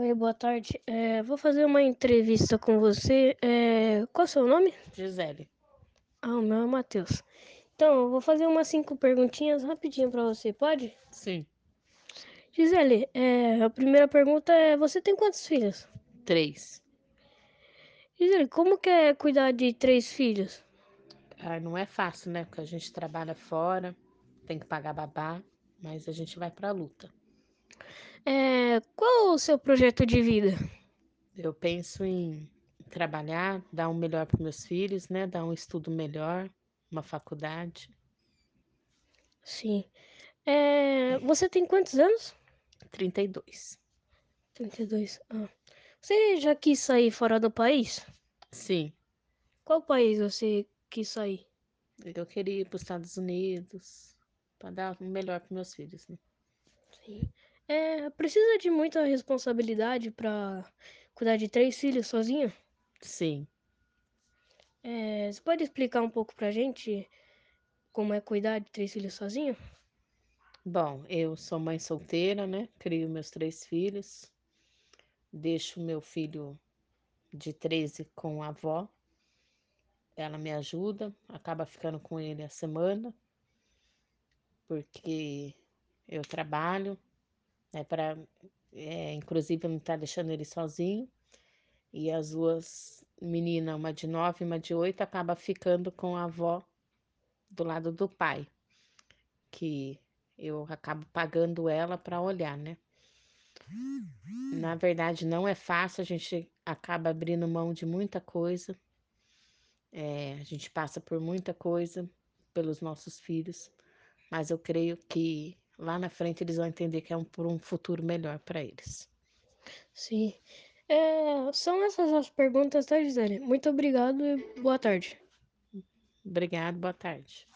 Oi, boa tarde. É, vou fazer uma entrevista com você. É, qual é o seu nome? Gisele. Ah, o meu é Matheus. Então, eu vou fazer umas cinco perguntinhas rapidinho para você, pode? Sim. Gisele, é, a primeira pergunta é: você tem quantos filhos? Três. Gisele, como que é cuidar de três filhos? Ah, não é fácil, né? Porque a gente trabalha fora, tem que pagar babá, mas a gente vai pra luta. É, qual o seu projeto de vida? Eu penso em trabalhar, dar um melhor para meus filhos, né? Dar um estudo melhor, uma faculdade. Sim. É, você tem quantos anos? 32. 32. Ah. Você já quis sair fora do país? Sim, Qual país você quis sair? eu queria ir para os Estados Unidos para dar o melhor para meus filhos, né? Sim. É, precisa de muita responsabilidade para cuidar de três filhos sozinho? Sim. É, você pode explicar um pouco pra gente como é cuidar de três filhos sozinho? Bom, eu sou mãe solteira, né? Crio meus três filhos. Deixo meu filho de 13 com a avó. Ela me ajuda, acaba ficando com ele a semana, porque eu trabalho, é para, é, inclusive eu não tá deixando ele sozinho. E as duas meninas, uma de nove e uma de oito, acaba ficando com a avó do lado do pai, que eu acabo pagando ela para olhar, né? Na verdade, não é fácil, a gente acaba abrindo mão de muita coisa. É, a gente passa por muita coisa pelos nossos filhos, mas eu creio que lá na frente eles vão entender que é um, por um futuro melhor para eles. Sim. É, são essas as perguntas, tá, Gisele? Muito obrigado e boa tarde. Obrigada, boa tarde.